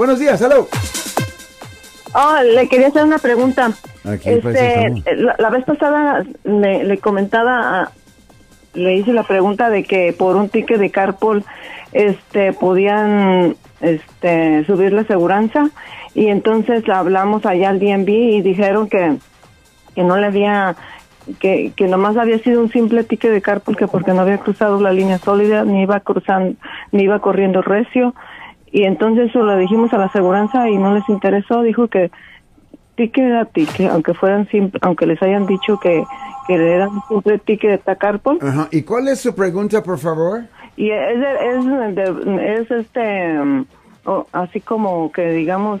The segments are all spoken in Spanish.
Buenos días, hello. Oh, le quería hacer una pregunta. Aquí, pues, Este, estamos. la, la vez pasada le, le comentaba, le hice la pregunta de que por un ticket de carpool este, podían este, subir la aseguranza y entonces hablamos allá al DMV y dijeron que, que no le había, que, que nomás había sido un simple ticket de carpool que porque no había cruzado la línea sólida, ni iba cruzando, ni iba corriendo recio y entonces eso lo dijimos a la aseguranza y no les interesó, dijo que ticket era ticket, aunque fueran simple, aunque les hayan dicho que, que era un simple ticket de carpool Ajá. ¿Y cuál es su pregunta, por favor? y es, es, es este, um, oh, así como que digamos,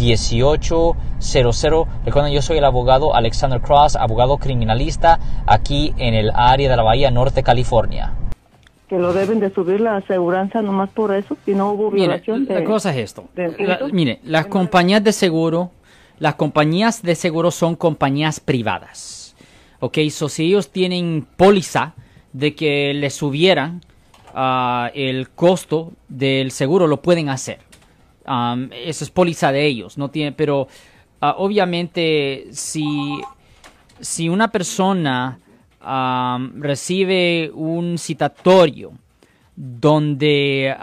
1-800-530-1800. Recuerden, yo soy el abogado Alexander Cross, abogado criminalista aquí en el área de la Bahía Norte, California. que lo deben de subir la aseguranza nomás por eso, si no hubo Mire, violación de... la cosa es esto. de La- delitos. mire, las compañías de seguro, las compañías de seguro son compañías privadas. Ok, so si ellos tienen póliza de que les subieran ah, el costo del seguro, lo pueden hacer. Eso es póliza de ellos, no tiene, pero ah, obviamente si si una persona recibe un citatorio donde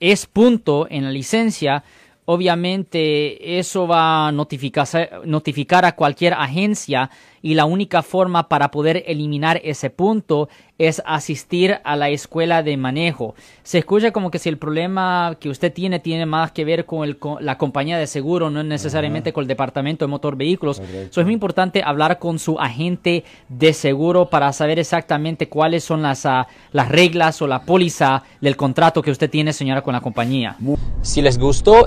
es punto en la licencia, obviamente eso va a notificar, notificar a cualquier agencia y la única forma para poder eliminar ese punto es asistir a la escuela de manejo. Se escucha como que si el problema que usted tiene tiene más que ver con, el, con la compañía de seguro, no necesariamente con el departamento de motor vehículos. So, es muy importante hablar con su agente de seguro para saber exactamente cuáles son las, ah, las reglas o la póliza del contrato que usted tiene, señora, con la compañía. Si les gustó